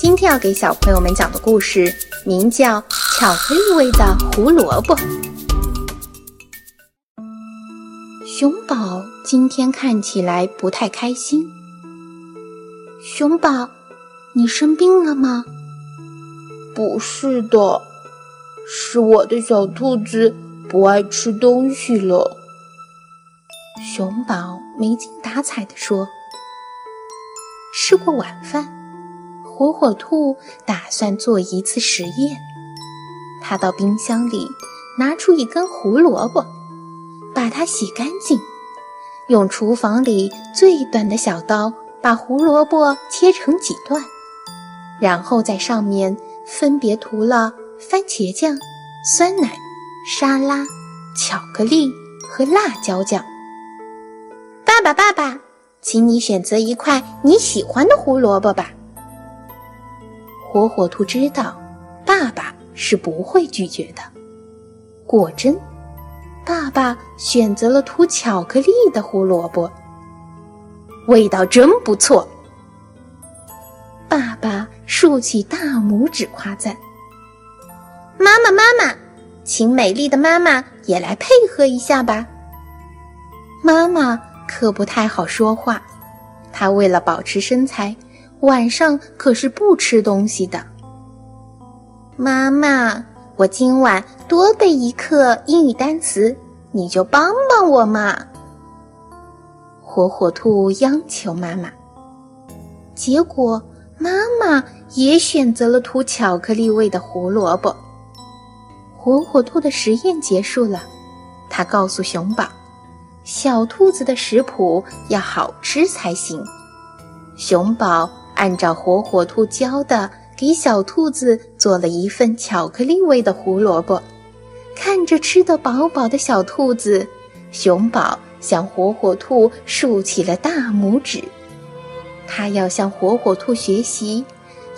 今天要给小朋友们讲的故事名叫《巧克力味的胡萝卜》。熊宝今天看起来不太开心。熊宝，你生病了吗？不是的，是我的小兔子不爱吃东西了。熊宝没精打采地说。吃过晚饭，火火兔打算做一次实验。他到冰箱里拿出一根胡萝卜，把它洗干净，用厨房里最短的小刀把胡萝卜切成几段，然后在上面分别涂了番茄酱、酸奶、沙拉、巧克力和辣椒酱。爸爸，爸爸。请你选择一块你喜欢的胡萝卜吧。火火兔知道，爸爸是不会拒绝的。果真，爸爸选择了涂巧克力的胡萝卜，味道真不错。爸爸竖起大拇指夸赞：“妈妈，妈妈，请美丽的妈妈也来配合一下吧。”妈妈。可不太好说话，她为了保持身材，晚上可是不吃东西的。妈妈，我今晚多背一课英语单词，你就帮帮我嘛！火火兔央求妈妈。结果妈妈也选择了涂巧克力味的胡萝卜。火火兔的实验结束了，他告诉熊宝。小兔子的食谱要好吃才行。熊宝按照火火兔教的，给小兔子做了一份巧克力味的胡萝卜。看着吃得饱饱的小兔子，熊宝向火火兔竖起了大拇指。他要向火火兔学习，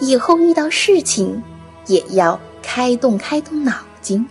以后遇到事情也要开动开动脑筋。